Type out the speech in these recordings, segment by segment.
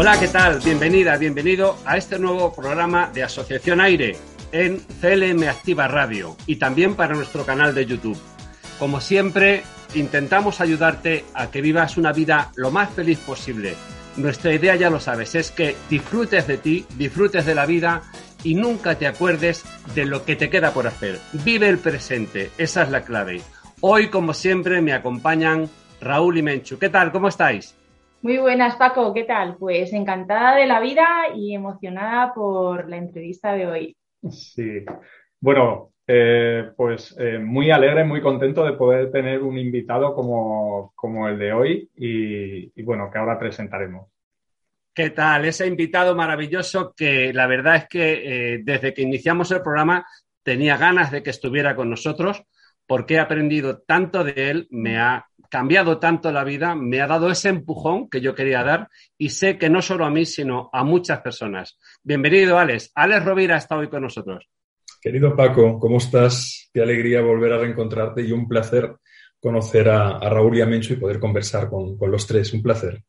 Hola, ¿qué tal? Bienvenida, bienvenido a este nuevo programa de Asociación Aire en CLM Activa Radio y también para nuestro canal de YouTube. Como siempre, intentamos ayudarte a que vivas una vida lo más feliz posible. Nuestra idea, ya lo sabes, es que disfrutes de ti, disfrutes de la vida y nunca te acuerdes de lo que te queda por hacer. Vive el presente, esa es la clave. Hoy, como siempre, me acompañan Raúl y Menchu. ¿Qué tal? ¿Cómo estáis? Muy buenas, Paco. ¿Qué tal? Pues encantada de la vida y emocionada por la entrevista de hoy. Sí. Bueno, eh, pues eh, muy alegre, muy contento de poder tener un invitado como, como el de hoy y, bueno, que ahora presentaremos. ¿Qué tal? Ese invitado maravilloso que la verdad es que eh, desde que iniciamos el programa tenía ganas de que estuviera con nosotros porque he aprendido tanto de él, me ha cambiado tanto la vida, me ha dado ese empujón que yo quería dar y sé que no solo a mí, sino a muchas personas. Bienvenido, Alex. Alex Rovira está hoy con nosotros. Querido Paco, ¿cómo estás? Qué alegría volver a reencontrarte y un placer conocer a, Raúl y a Mencho y poder conversar con, los tres. Un placer.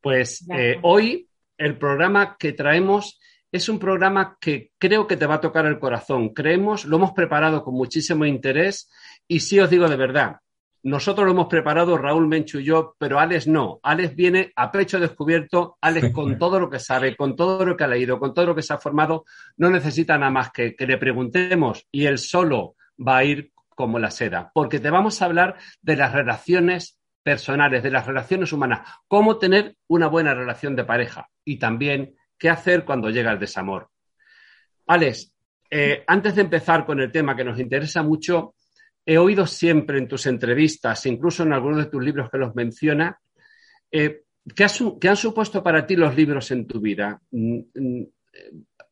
Pues eh, hoy el programa que traemos es un programa que creo que te va a tocar el corazón. Creemos, lo hemos preparado con muchísimo interés y sí os digo de verdad, nosotros lo hemos preparado Raúl Menchu y yo, pero Alex no. Alex viene a pecho descubierto, Alex con todo lo que sabe, con todo lo que ha leído, con todo lo que se ha formado, no necesita nada más que, que le preguntemos y él solo va a ir como la seda, porque te vamos a hablar de las relaciones personales, de las relaciones humanas, cómo tener una buena relación de pareja y también qué hacer cuando llega el desamor. Alex, eh, antes de empezar con el tema que nos interesa mucho, he oído siempre en tus entrevistas, incluso en algunos de tus libros que los menciona, eh, ¿qué, han supuesto para ti los libros en tu vida? Mm, mm,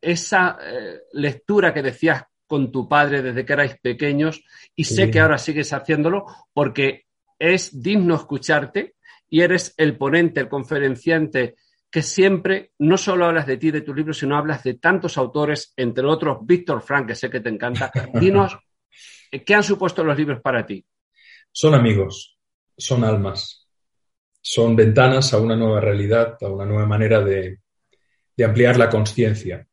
esa eh, lectura que decías con tu padre desde que erais pequeños y sé que ahora sigues haciéndolo porque es digno escucharte y eres el ponente, el conferenciante que siempre no solo hablas de ti, de tus libros, sino hablas de tantos autores, entre otros Víctor Frank, que sé que te encanta. Dinos ¿Qué han supuesto los libros para ti? Son amigos, son almas, son ventanas a una nueva realidad, a una nueva manera de, ampliar la conciencia.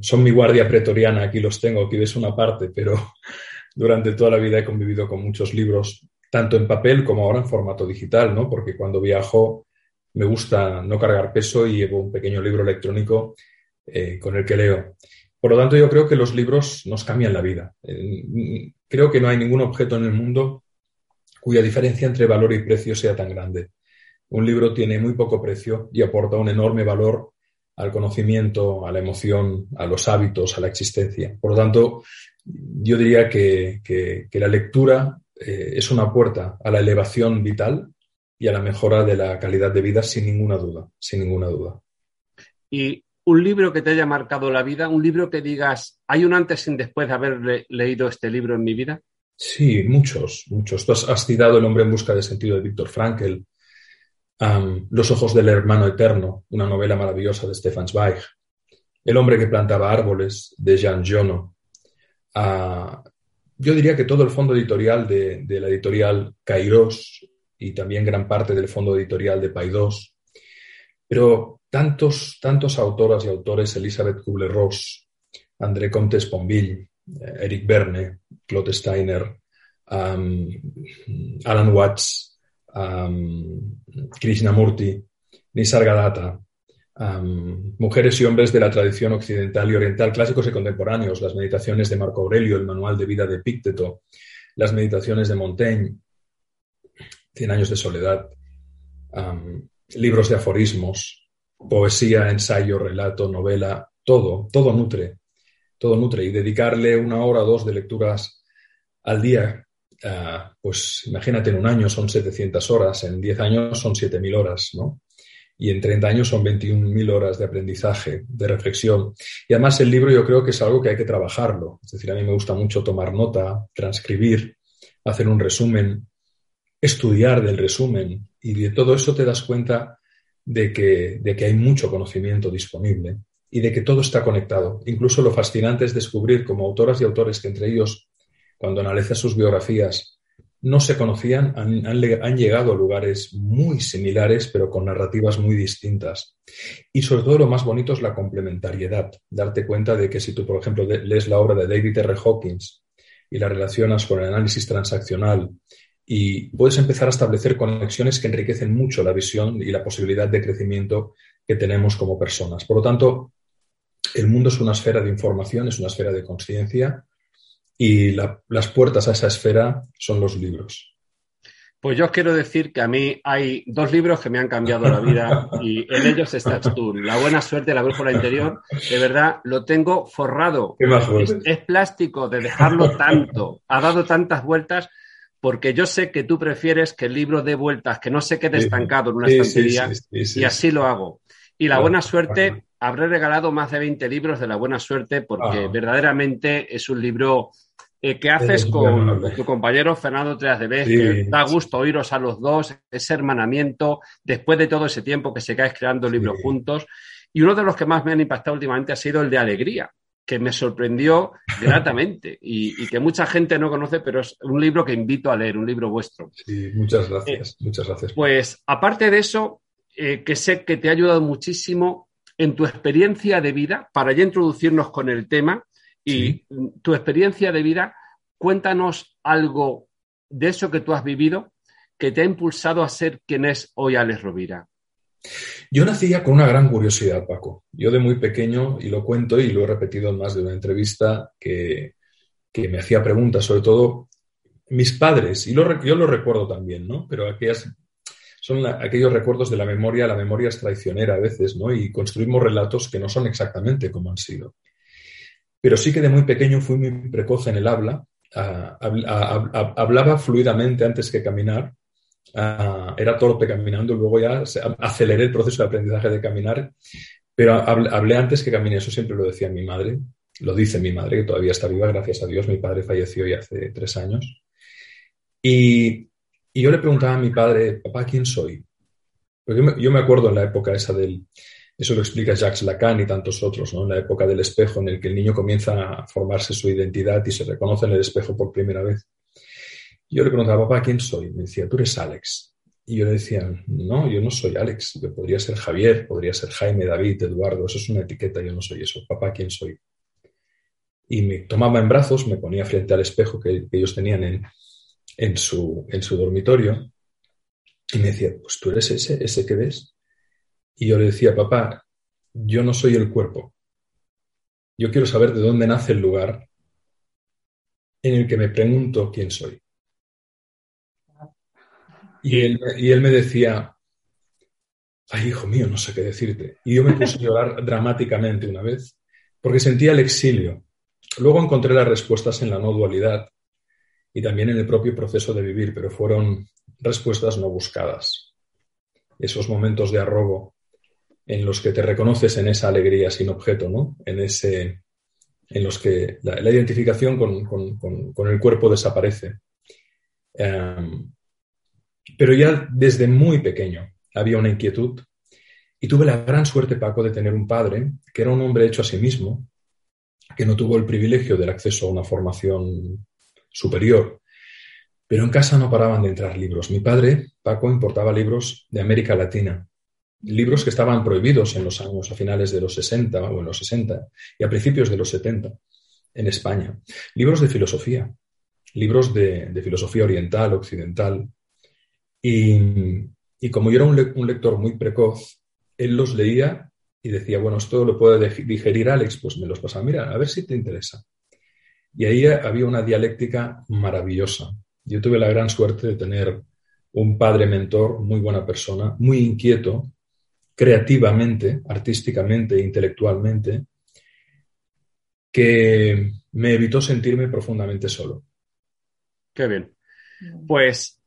son mi guardia pretoriana, aquí los tengo, aquí ves una parte, pero durante toda la vida he convivido con muchos libros, tanto en papel como ahora en formato digital, ¿no? Porque cuando viajo me gusta no cargar peso y llevo un pequeño libro electrónico eh, con el que leo. Por lo tanto, yo creo que los libros nos cambian la vida. Eh, creo que no hay ningún objeto en el mundo cuya diferencia entre valor y precio sea tan grande. Un libro tiene muy poco precio y aporta un enorme valor al conocimiento, a la emoción, a los hábitos, a la existencia. Por lo tanto, yo diría que, la lectura eh, es una puerta a la elevación vital y a la mejora de la calidad de vida sin ninguna duda, sin ninguna duda. Y un libro que te haya marcado la vida, un libro que digas, hay un antes y después de haber leído este libro en mi vida? Sí, muchos, muchos. Tú has, citado El hombre en busca de sentido de Víctor Frankl, Los ojos del hermano eterno, una novela maravillosa de Stefan Zweig, El hombre que plantaba árboles de Jean Giono. Ah, yo diría que todo el fondo editorial de, de la editorial Kairos y también gran parte del fondo editorial de Paidós. Pero tantos, tantos autoras y autores, Elizabeth Kubler-Ross, André Comte Sponville, eh, Eric Berne, Claude Steiner, Alan Watts, Krishnamurti, Nisargadatta, mujeres y hombres de la tradición occidental y oriental, clásicos y contemporáneos, las meditaciones de Marco Aurelio, el manual de vida de Pícteto, las meditaciones de Montaigne, Cien años de soledad, libros de aforismos, poesía, ensayo, relato, novela, todo, todo nutre, todo nutre. Y dedicarle una hora o dos de lecturas al día, ah, pues imagínate, en un año son 700 horas, en 10 años son 7.000 horas, ¿no? Y en 30 años son 21.000 horas de aprendizaje, de reflexión. Y además el libro yo creo que es algo que hay que trabajarlo. Es decir, a mí me gusta mucho tomar nota, transcribir, hacer un resumen, estudiar del resumen. Y de todo eso te das cuenta de que, de que hay mucho conocimiento disponible y de que todo está conectado. Incluso lo fascinante es descubrir como autoras y autores que entre ellos, cuando analizas sus biografías, no se conocían, han, llegado a lugares muy similares, pero con narrativas muy distintas. Y sobre todo lo más bonito es la complementariedad, darte cuenta de que si tú, por ejemplo, lees la obra de David R. Hawkins y la relacionas con el análisis transaccional y puedes empezar a establecer conexiones que enriquecen mucho la visión y la posibilidad de crecimiento que tenemos como personas. Por lo tanto, el mundo es una esfera de información, es una esfera de conciencia y las puertas a esa esfera son los libros. Pues yo os quiero decir que a mí hay dos libros que me han cambiado la vida y en ellos estás tú. La buena suerte, la brújula interior, de verdad lo tengo forrado. Es, es, plástico de dejarlo tanto, ha dado tantas vueltas, porque yo sé que tú prefieres que el libro dé vueltas, que no se quede estancado en una estantería y así lo hago. Y la buena suerte, habré regalado más de 20 libros de la buena suerte porque ah. verdaderamente es un libro eh, que haces con tu compañero Fernando Trias de Vez, que da gusto oíros a los dos, ese hermanamiento, después de todo ese tiempo que se cae creando libros juntos. Y uno de los que más me han impactado últimamente ha sido el de Alegría, que me sorprendió gratamente y, que mucha gente no conoce, pero es un libro que invito a leer, un libro vuestro. Sí, muchas gracias, eh, muchas gracias. Pues aparte de eso, eh, que sé que te ha ayudado muchísimo en tu experiencia de vida, para ya introducirnos con el tema, y tu experiencia de vida, cuéntanos algo de eso que tú has vivido que te ha impulsado a ser quien es hoy Alex Rovira. Yo nacía con una gran curiosidad, Paco. Yo de muy pequeño, y lo cuento y lo he repetido en más de una entrevista, que, me hacía preguntas, sobre todo mis padres, y yo lo recuerdo también, ¿no? Pero aquellas, son aquellos recuerdos de la memoria, la memoria es traicionera a veces, ¿no? Y construimos relatos que no son exactamente como han sido. Pero sí que de muy pequeño fui muy precoz en el habla, hablaba fluidamente antes que caminar, era torpe caminando, luego ya aceleré el proceso de aprendizaje de caminar, pero hablé antes que caminé, eso siempre lo decía mi madre, lo dice mi madre, que todavía está viva, gracias a Dios, mi padre falleció ya hace tres años. Y, yo le preguntaba a mi padre, papá, ¿quién soy? Porque yo me, yo me acuerdo en la época esa del, eso lo explica Jacques Lacan y tantos otros, ¿no? En la época del espejo, en el que el niño comienza a formarse su identidad y se reconoce en el espejo por primera vez. Yo le preguntaba, papá, ¿quién soy? Me decía, tú eres Alex. Y yo le decía, no, yo no soy Alex. Yo podría ser Javier, podría ser Jaime, David, Eduardo. Eso es una etiqueta, yo no soy eso. Papá, ¿quién soy? Y me tomaba en brazos, me ponía frente al espejo que, ellos tenían en, en, su, en su dormitorio y me decía, pues tú eres ese, ese que ves. Y yo le decía, papá, yo no soy el cuerpo. Yo quiero saber de dónde nace el lugar en el que me pregunto quién soy. Y él, y él me decía, ay, hijo mío, no sé qué decirte. Y yo me puse a llorar dramáticamente una vez, porque sentía el exilio. Luego encontré las respuestas en la no dualidad y también en el propio proceso de vivir, pero fueron respuestas no buscadas. Esos momentos de arrobo en los que te reconoces en esa alegría sin objeto, ¿no? En, ese, en los que la, identificación con, el cuerpo desaparece. Em, pero ya desde muy pequeño había una inquietud y tuve la gran suerte, Paco, de tener un padre que era un hombre hecho a sí mismo, que no tuvo el privilegio del acceso a una formación superior, pero en casa no paraban de entrar libros. Mi padre, Paco, importaba libros de América Latina, libros que estaban prohibidos en los años a finales de los 60 o en los 60 y a principios de los 70 en España. Libros de filosofía, libros de, filosofía oriental, occidental. Y, como yo era un, lector muy precoz, él los leía y decía, bueno, esto lo puede digerir Alex, pues me los pasaba, mira, a ver si te interesa. Y ahí había una dialéctica maravillosa. Yo tuve la gran suerte de tener un padre mentor, muy buena persona, muy inquieto, creativamente, artísticamente, intelectualmente, que me evitó sentirme profundamente solo. Qué bien. Pues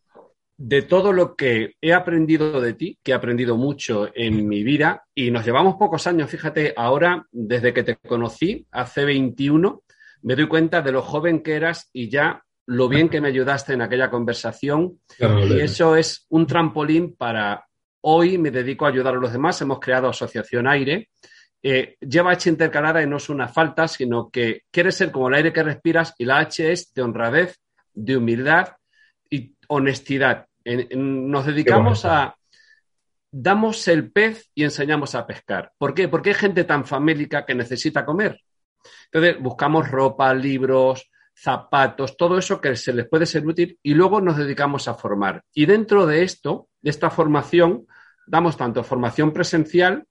de todo lo que he aprendido de ti, que he aprendido mucho en mi vida, y nos llevamos pocos años, fíjate, ahora, desde que te conocí, hace 21, me doy cuenta de lo joven que eras y ya lo bien que me ayudaste en aquella conversación. Y eso es un trampolín para Hoy me dedico a ayudar a los demás. Hemos creado Asociación Aire. Eh, lleva H intercalada y no es una falta, sino que quiere ser como el aire que respiras y la H es de honradez, de humildad, y honestidad. nos dedicamos a... Damos el pez y enseñamos a pescar. ¿Por qué? Porque hay gente tan famélica que necesita comer. Entonces, buscamos ropa, libros, zapatos, todo eso que se les puede ser útil y luego nos dedicamos a formar. Y dentro de esto, de esta formación, damos tanto formación presencial,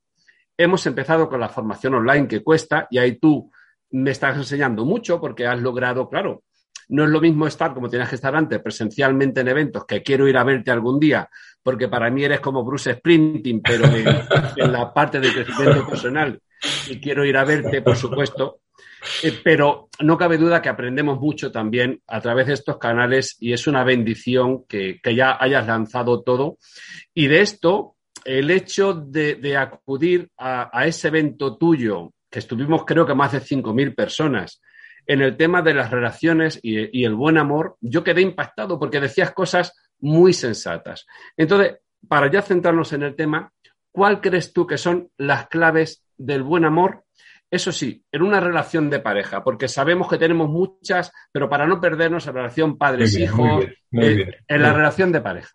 hemos empezado con la formación online que cuesta y ahí tú me estás enseñando mucho porque has logrado, claro, no es lo mismo estar como tenías que estar antes presencialmente en eventos, que quiero ir a verte algún día, porque para mí eres como Bruce Sprinting, pero en, en la parte de crecimiento personal y quiero ir a verte, por supuesto, eh, pero no cabe duda que aprendemos mucho también a través de estos canales y es una bendición que, ya hayas lanzado todo. Y de esto, el hecho de, acudir a, ese evento tuyo, que estuvimos creo que más de 5.000 personas, en el tema de las relaciones y, y el buen amor, yo quedé impactado porque decías cosas muy sensatas. Entonces, para ya centrarnos en el tema, ¿cuál crees tú que son las claves del buen amor eso sí, en una relación de pareja, porque sabemos que tenemos muchas, pero para no perdernos en la relación padres-hijos, eh, en la relación de pareja.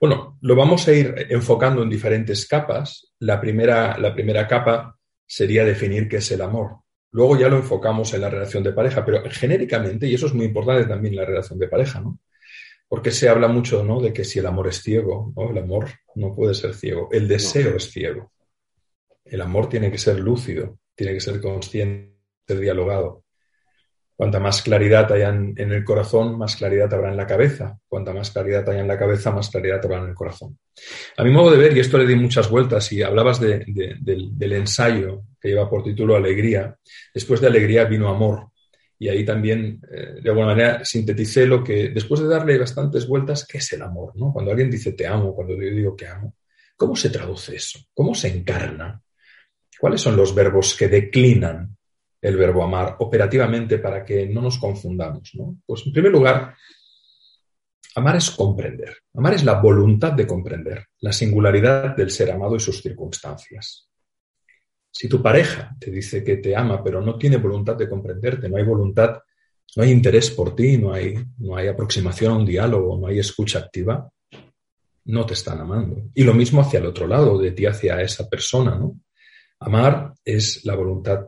Bueno, lo vamos a ir enfocando en diferentes capas. La primera, la primera capa sería definir qué es el amor. Luego ya lo enfocamos en la relación de pareja, pero genéricamente, y eso es muy importante también la relación de pareja, ¿no? Porque se habla mucho, ¿no? De que si el amor es ciego, ¿no? El amor no puede ser ciego, el deseo es ciego. El amor tiene que ser lúcido tiene que ser consciente, ser dialogado. Cuanta más claridad haya en, el corazón, más claridad habrá en la cabeza. Cuanta más claridad haya en la cabeza, más claridad habrá en el corazón. A mi modo de ver, y esto le di muchas vueltas, y hablabas del, ensayo que lleva por título Alegría, después de Alegría vino Amor. Y ahí también, eh, de alguna manera, sinteticé lo que, después de darle bastantes vueltas, ¿qué es el amor? ¿no? Cuando alguien dice te amo, cuando yo digo que amo, ¿cómo se traduce eso? ¿Cómo se encarna? ¿Cuáles son los verbos que declinan el verbo amar operativamente para que no nos confundamos? Pues en primer lugar, amar es comprender. Amar es la voluntad de comprender la singularidad del ser amado y sus circunstancias. Si tu pareja te dice que te ama pero no tiene voluntad de comprenderte, no hay voluntad, no hay interés por ti, no hay, no hay aproximación a un diálogo, no hay escucha activa, no te están amando. Y lo mismo hacia el otro lado, de ti hacia esa persona, ¿no? Amar es la voluntad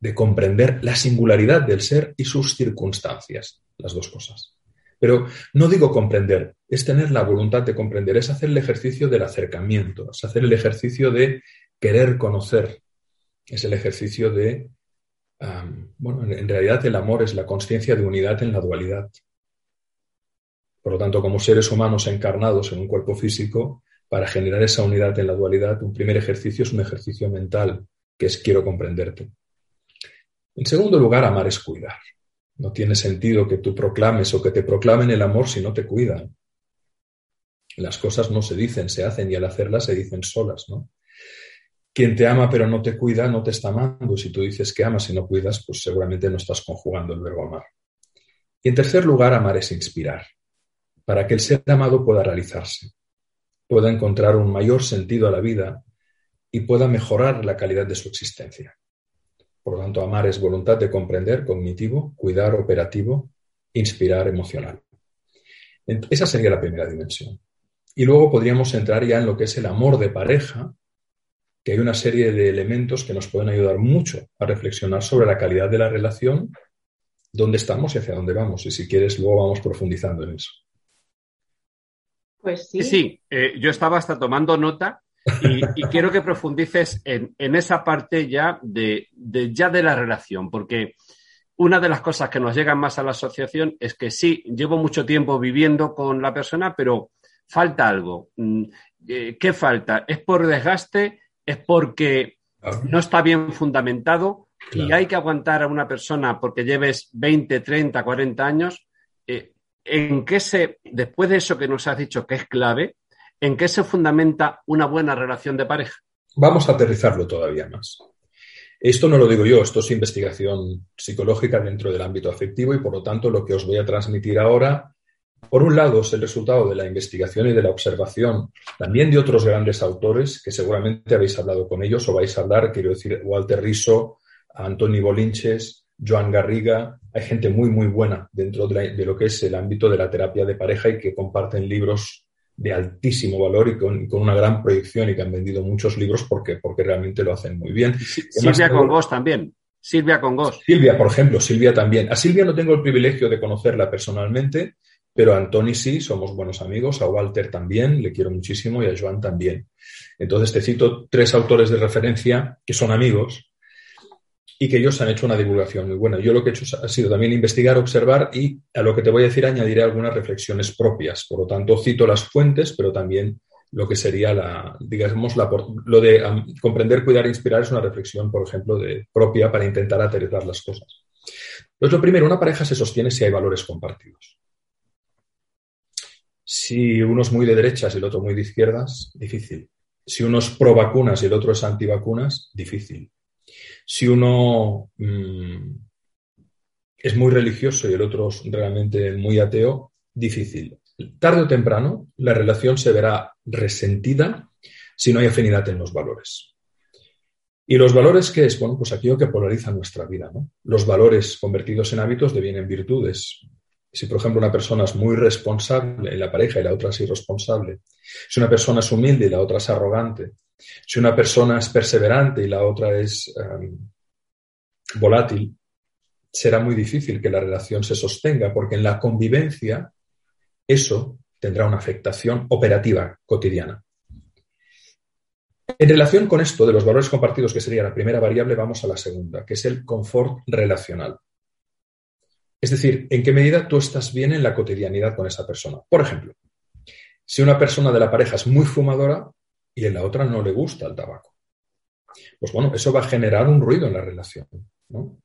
de comprender la singularidad del ser y sus circunstancias, las dos cosas. Pero no digo comprender, es tener la voluntad de comprender, es hacer el ejercicio del acercamiento, es hacer el ejercicio de querer conocer, es el ejercicio de, bueno, en realidad el amor es la conciencia de unidad en la dualidad. Por lo tanto, como seres humanos encarnados en un cuerpo físico, para generar esa unidad en la dualidad, un primer ejercicio es un ejercicio mental, que es quiero comprenderte. En segundo lugar, amar es cuidar. No tiene sentido que tú proclames o que te proclamen el amor si no te cuidan. Las cosas no se dicen, se hacen y al hacerlas se dicen solas, ¿no? Quien te ama pero no te cuida no te está amando. Si tú dices que amas y no cuidas, pues seguramente no estás conjugando el verbo amar. Y en tercer lugar, amar es inspirar, para que el ser amado pueda realizarse pueda encontrar un mayor sentido a la vida y pueda mejorar la calidad de su existencia. Por lo tanto, amar es voluntad de comprender, cognitivo, cuidar, operativo, inspirar, emocional. Esa sería la primera dimensión. Y luego podríamos entrar ya en lo que es el amor de pareja, que hay una serie de elementos que nos pueden ayudar mucho a reflexionar sobre la calidad de la relación, dónde estamos y hacia dónde vamos. Y si quieres, luego vamos profundizando en eso. Pues sí. Sí, eh, yo estaba hasta tomando nota y, quiero que profundices en, esa parte ya de, ya de la relación, porque una de las cosas que nos llegan más a la asociación es que sí, llevo mucho tiempo viviendo con la persona, pero falta algo. Mm, eh, ¿Qué falta? ¿Es por desgaste? ¿Es porque no está bien fundamentado? Y hay que aguantar a una persona porque lleves 20, 30, 40 años. Eh, ¿en qué se, después de eso que nos has dicho que es clave, en qué se fundamenta una buena relación de pareja? Vamos a aterrizarlo todavía más. Esto no lo digo yo, esto es investigación psicológica dentro del ámbito afectivo y por lo tanto lo que os voy a transmitir ahora, por un lado, es el resultado de la investigación y de la observación también de otros grandes autores que seguramente habéis hablado con ellos o vais a hablar, quiero decir, Walter Riso, Antoni Bolinches, Joan Garriga, hay gente muy, muy buena dentro de, lo que es el ámbito de la terapia de pareja y que comparten libros de altísimo valor y con, una gran proyección y que han vendido muchos libros porque, porque realmente lo hacen muy bien. Silvia Congos también. Silvia Congos. Silvia, por ejemplo, Silvia también. A Silvia no tengo el privilegio de conocerla personalmente, pero a Antoni sí, somos buenos amigos, a Walter también, le quiero muchísimo, y a Joan también. Entonces te cito tres autores de referencia que son amigos y que ellos han hecho una divulgación muy buena. Yo lo que he hecho ha sido también investigar, observar y a lo que te voy a decir añadiré algunas reflexiones propias. Por lo tanto, cito las fuentes, pero también lo que sería la, digamos, lo de comprender, cuidar e inspirar es una reflexión, por ejemplo, propia para intentar aterrizar las cosas. Entonces, lo primero, una pareja se sostiene si hay valores compartidos. Si uno es muy de derechas y el otro muy de izquierdas, difícil. Si uno es pro vacunas y el otro es anti vacunas, difícil si uno mm, es muy religioso y el otro es realmente muy ateo, difícil. Tarde o temprano, la relación se verá resentida si no hay afinidad en los valores. ¿Y los valores qué es? Bueno, pues aquello que polariza nuestra vida. Los valores convertidos en hábitos devienen virtudes. Si, por ejemplo, una persona es muy responsable en la pareja y la otra es irresponsable, si una persona es humilde y la otra es arrogante, si una persona es perseverante y la otra es em, volátil, será muy difícil que la relación se sostenga porque en la convivencia eso tendrá una afectación operativa cotidiana. En relación con esto de los valores compartidos, que sería la primera variable, vamos a la segunda, que es el confort relacional. Es decir, en qué medida tú estás bien en la cotidianidad con esa persona. Por ejemplo, si una persona de la pareja es muy fumadora y en la otra no le gusta el tabaco, pues bueno, eso va a generar un ruido en la relación.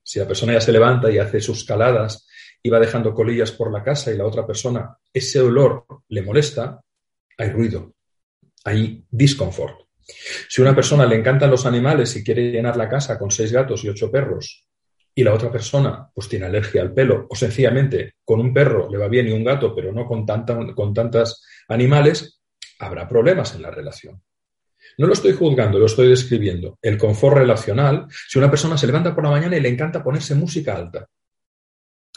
Si la persona ya se levanta y hace sus caladas y va dejando colillas por la casa y la otra persona ese olor le molesta, hay ruido, hay disconfort. Si a una persona le encantan los animales y quiere llenar la casa con seis gatos y ocho perros y la otra persona pues tiene alergia al pelo o sencillamente con un perro le va bien y un gato pero no con, tanta, con tantos animales, habrá problemas en la relación. No lo estoy juzgando, lo estoy describiendo. El confort relacional, si una persona se levanta por la mañana y le encanta ponerse música alta,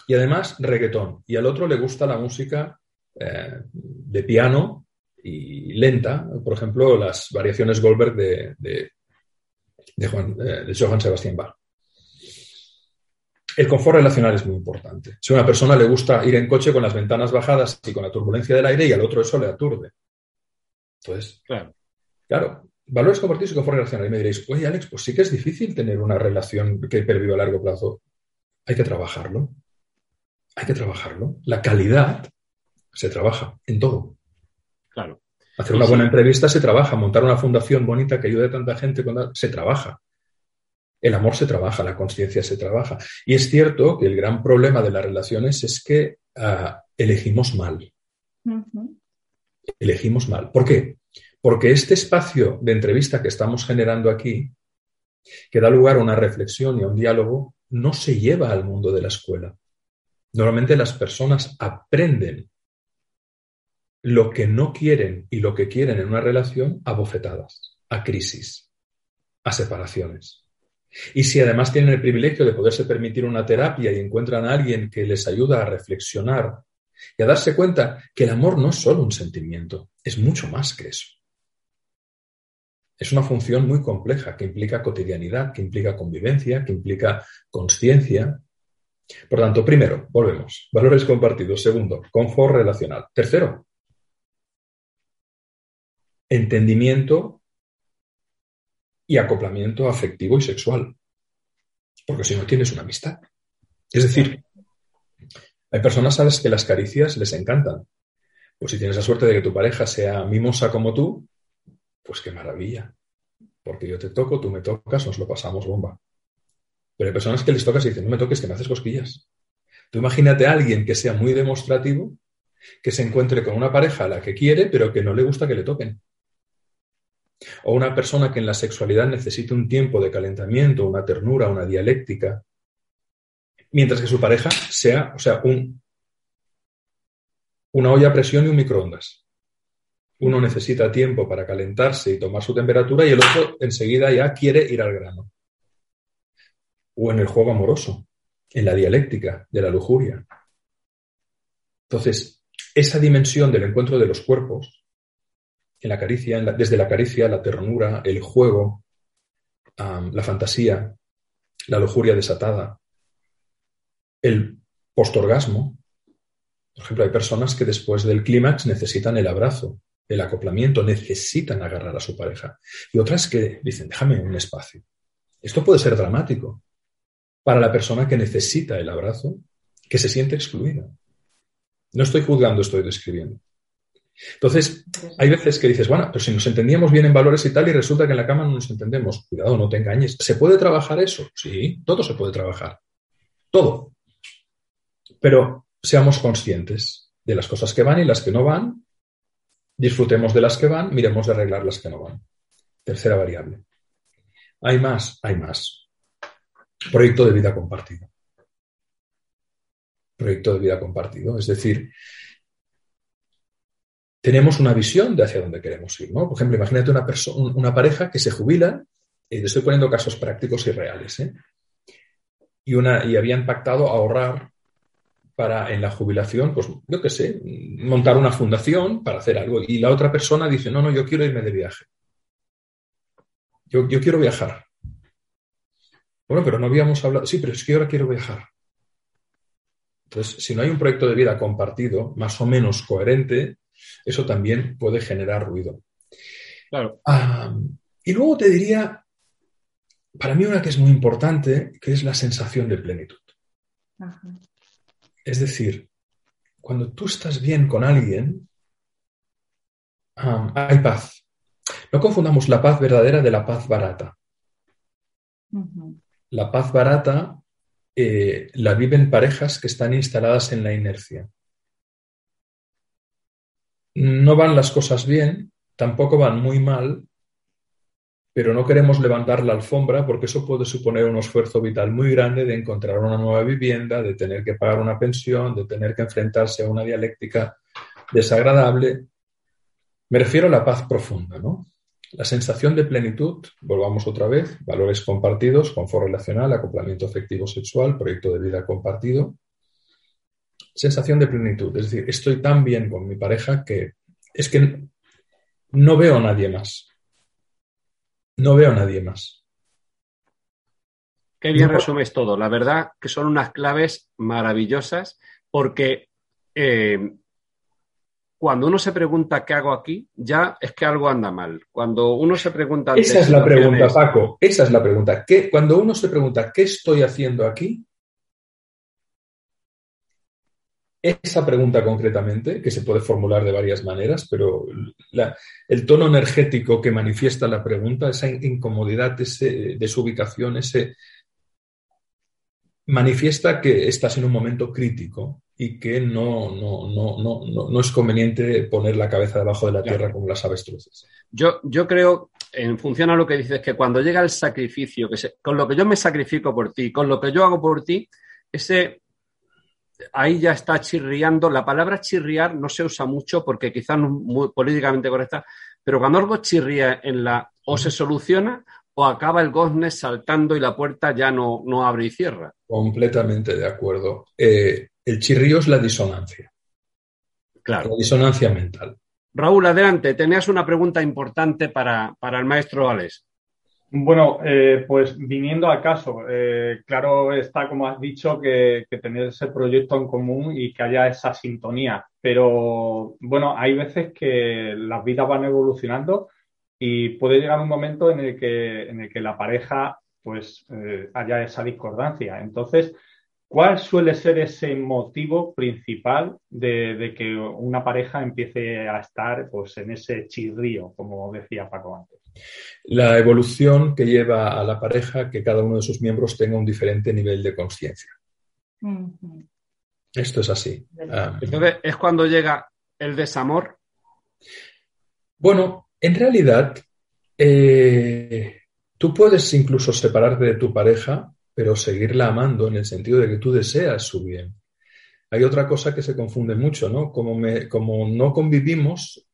y además reggaetón, y al otro le gusta la música eh, de piano y lenta, por ejemplo, las variaciones Goldberg de, de, de, Juan, eh, de Johann Sebastian Bach. El confort relacional es muy importante. Si una persona le gusta ir en coche con las ventanas bajadas y con la turbulencia del aire y al otro eso le aturde. Entonces, claro, claro valores compartidos y confort relacional. Y me diréis, oye Alex, pues sí que es difícil tener una relación que perviva a largo plazo. Hay que trabajarlo. Hay que trabajarlo. La calidad se trabaja en todo. Claro. Hacer una buena entrevista se trabaja. Montar una fundación bonita que ayude a tanta gente se trabaja. El amor se trabaja, la conciencia se trabaja. Y es cierto que el gran problema de las relaciones es que ah, elegimos mal. Elegimos mal. ¿Por qué? Porque este espacio de entrevista que estamos generando aquí, que da lugar a una reflexión y a un diálogo, no se lleva al mundo de la escuela. Normalmente las personas aprenden lo que no quieren y lo que quieren en una relación a bofetadas, a crisis, a separaciones. Y si además tienen el privilegio de poderse permitir una terapia y encuentran a alguien que les ayuda a reflexionar y a darse cuenta que el amor no es solo un sentimiento, es mucho más que eso. Es una función muy compleja que implica cotidianidad, que implica convivencia, que implica conciencia. Por tanto, primero, volvemos, valores compartidos. Segundo, confort relacional. Tercero, entendimiento y acoplamiento afectivo y sexual. Porque si no tienes una amistad. Es decir, hay personas a las que las caricias les encantan. Pues si tienes la suerte de que tu pareja sea mimosa como tú, pues qué maravilla. Porque yo te toco, tú me tocas, nos lo pasamos bomba. Pero hay personas que les tocas y dicen, no me toques, que me haces cosquillas. Tú imagínate a alguien que sea muy demostrativo, que se encuentre con una pareja a la que quiere, pero que no le gusta que le toquen. O una persona que en la sexualidad necesite un tiempo de calentamiento, una ternura, una dialéctica, mientras que su pareja sea, o sea, un, una olla a presión y un microondas uno necesita tiempo para calentarse y tomar su temperatura y el otro enseguida ya quiere ir al grano. O en el juego amoroso. en la dialéctica de la lujuria. Entonces, esa dimensión del encuentro de los cuerpos, en la caricia, desde la caricia, la ternura, el juego, la fantasía, la lujuria desatada, el postorgasmo. Por ejemplo, hay personas que después del clímax necesitan el abrazo, el acoplamiento, necesitan agarrar a su pareja. Y otras que dicen, déjame un espacio. Esto puede ser dramático para la persona que necesita el abrazo, que se siente excluida. No estoy juzgando, estoy describiendo. Entonces, hay veces que dices, bueno, pero si nos entendíamos bien en valores y tal, y resulta que en la cama no nos entendemos. Cuidado, no te engañes. ¿Se puede trabajar eso? Sí, todo se puede trabajar. Todo. Pero seamos conscientes de las cosas que van y las que no van. Disfrutemos de las que van, miremos de arreglar las que no van. Tercera variable. Hay más, hay más. Proyecto de vida compartido. Proyecto de vida compartido. Es decir, tenemos una visión de hacia dónde queremos ir. ¿no? Por ejemplo, imagínate una, una pareja que se jubila, y estoy poniendo casos prácticos y reales, ¿eh? y, una, y habían pactado ahorrar para en la jubilación, pues yo qué sé, montar una fundación para hacer algo. Y la otra persona dice, no, no, yo quiero irme de viaje. Yo, yo quiero viajar. Bueno, pero no habíamos hablado. Sí, pero es que ahora quiero viajar. Entonces, si no hay un proyecto de vida compartido, más o menos coherente, eso también puede generar ruido. Claro. y luego te diría, para mí una que es muy importante, que es la sensación de plenitud. Es decir, cuando tú estás bien con alguien, hay paz. No confundamos la paz verdadera de la paz barata. La paz barata eh, la viven parejas que están instaladas en la inercia no van las cosas bien, tampoco van muy mal, pero no queremos levantar la alfombra porque eso puede suponer un esfuerzo vital muy grande de encontrar una nueva vivienda, de tener que pagar una pensión, de tener que enfrentarse a una dialéctica desagradable. Me refiero a la paz profunda, ¿no? La sensación de plenitud, volvamos otra vez, valores compartidos, confort relacional, acoplamiento afectivo sexual, proyecto de vida compartido, sensación de plenitud. Es decir, estoy tan bien con mi pareja que es que no veo a nadie más. No veo a nadie más. Qué bien resumes todo. La verdad que son unas claves maravillosas porque eh, cuando uno se pregunta qué hago aquí, ya es que algo anda mal. Cuando uno se pregunta... Esa es la pregunta, Paco. Esa es la pregunta. Cuando uno se pregunta qué estoy haciendo aquí, esa pregunta concretamente, que se puede formular de varias maneras, pero el tono energético que manifiesta la pregunta, esa incomodidad, ese desubicación, ese manifiesta que estás en un momento crítico y que no, no, es conveniente poner la cabeza debajo de la tierra como las avestruces. Yo, yo creo, en función a lo que dices, que cuando llega el sacrificio, que con lo que yo me sacrifico por ti, con lo que yo hago por ti, ese ahí ya está chirriando. La palabra chirriar no se usa mucho porque quizás no es muy políticamente correcta, pero cuando algo chirría en la o se soluciona o acaba el gozne saltando y la puerta ya no, no abre y cierra. Completamente de acuerdo. Eh, el chirrío es la disonancia. Claro. La disonancia mental. Raúl, adelante. Tenías una pregunta importante para, para el maestro Alex. Bueno, eh, pues viniendo al caso, eh, claro está, como has dicho, que, tener ese proyecto en común y que haya esa sintonía. Pero bueno, hay veces que las vidas van evolucionando y puede llegar un momento en el que, en el que la pareja pues eh, haya esa discordancia. Entonces, ¿cuál suele ser ese motivo principal de, de, que una pareja empiece a estar pues en ese chirrío, como decía Paco antes? La evolución que lleva a la pareja que cada uno de sus miembros tenga un diferente nivel de conciencia. Esto es así. Ah. Entonces, ¿es cuando llega el desamor? Bueno, en realidad, eh, tú puedes incluso separarte de tu pareja, pero seguirla amando en el sentido de que tú deseas su bien. Hay otra cosa que se confunde mucho, ¿no? Como, como no convivimos,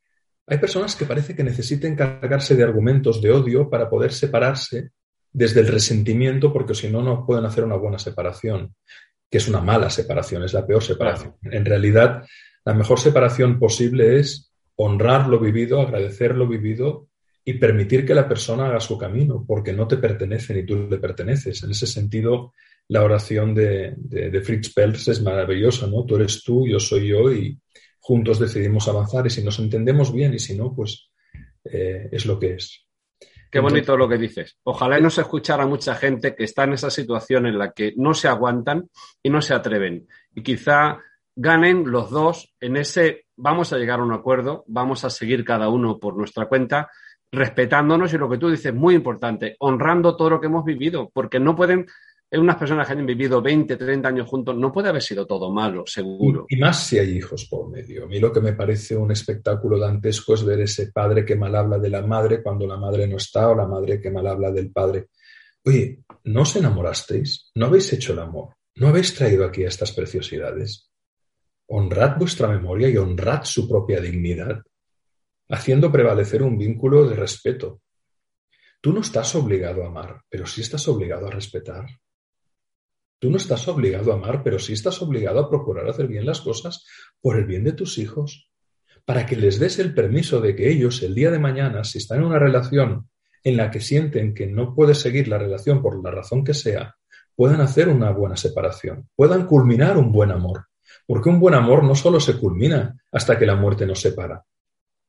hay personas que parece que necesiten cargarse de argumentos de odio para poder separarse desde el resentimiento, porque si no, no pueden hacer una buena separación, que es una mala separación, es la peor separación. En realidad, la mejor separación posible es honrar lo vivido, agradecer lo vivido y permitir que la persona haga su camino, porque no te pertenece ni tú le perteneces. En ese sentido, la oración de, Fritz Perls es maravillosa, ¿no? Tú eres tú, yo soy yo y juntos decidimos avanzar y si nos entendemos bien y si no, pues eh, es lo que es. Qué bonito lo que dices. Ojalá no se escuchara mucha gente que está en esa situación en la que no se aguantan y no se atreven. Y quizá ganen los dos en ese vamos a llegar a un acuerdo, vamos a seguir cada uno por nuestra cuenta, respetándonos y lo que tú dices, muy importante, honrando todo lo que hemos vivido, porque no pueden unas personas que han vivido 20, 30 años juntos, no puede haber sido todo malo, seguro. Y, más si hay hijos por medio. A mí lo que me parece un espectáculo dantesco es ver ese padre que mal habla de la madre cuando la madre no está o la madre que mal habla del padre. Oye, ¿no os enamorasteis? ¿No habéis hecho el amor? ¿No habéis traído aquí estas preciosidades? Honrad vuestra memoria y honrad su propia dignidad, haciendo prevalecer un vínculo de respeto. Tú no estás obligado a amar, pero sí estás obligado a respetar. Tú no estás obligado a amar, pero sí estás obligado a procurar hacer bien las cosas por el bien de tus hijos, para que les des el permiso de que ellos el día de mañana, si están en una relación en la que sienten que no puedes seguir la relación por la razón que sea, puedan hacer una buena separación, puedan culminar un buen amor. Porque un buen amor no solo se culmina hasta que la muerte nos separa.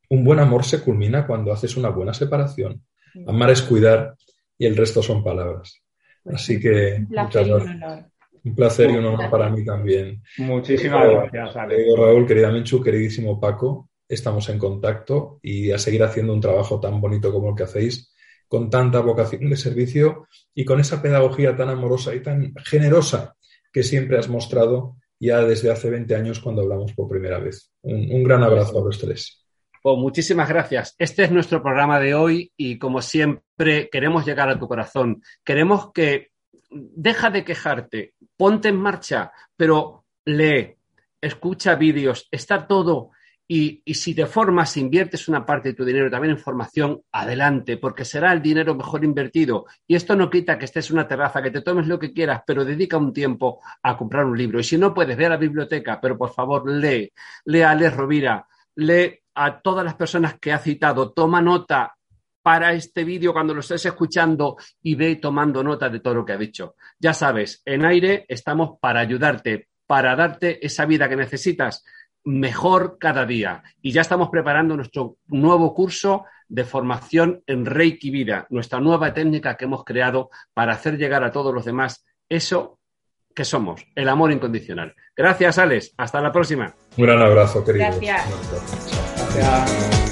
Un buen amor se culmina cuando haces una buena separación. Amar es cuidar y el resto son palabras. Pues Así que un placer, y un, honor. un placer y un honor para mí también. Muchísimas gracias, Raúl, querida Menchu, queridísimo Paco, estamos en contacto y a seguir haciendo un trabajo tan bonito como el que hacéis, con tanta vocación de servicio y con esa pedagogía tan amorosa y tan generosa que siempre has mostrado ya desde hace 20 años cuando hablamos por primera vez. Un, un gran abrazo a los tres. Pues muchísimas gracias. Este es nuestro programa de hoy y como siempre queremos llegar a tu corazón. Queremos que deja de quejarte, ponte en marcha, pero lee, escucha vídeos, está todo. Y, y, si te formas, inviertes una parte de tu dinero también en formación, adelante, porque será el dinero mejor invertido. Y esto no quita que estés en una terraza, que te tomes lo que quieras, pero dedica un tiempo a comprar un libro. Y si no puedes, ve a la biblioteca, pero por favor lee, lee a Rovira, lee a todas las personas que ha citado, toma nota para este vídeo cuando lo estés escuchando y ve tomando nota de todo lo que ha dicho. Ya sabes, en aire estamos para ayudarte, para darte esa vida que necesitas mejor cada día. Y ya estamos preparando nuestro nuevo curso de formación en Reiki Vida, nuestra nueva técnica que hemos creado para hacer llegar a todos los demás eso que somos, el amor incondicional. Gracias, Alex. Hasta la próxima. Un gran abrazo, querido. Gracias. Yeah.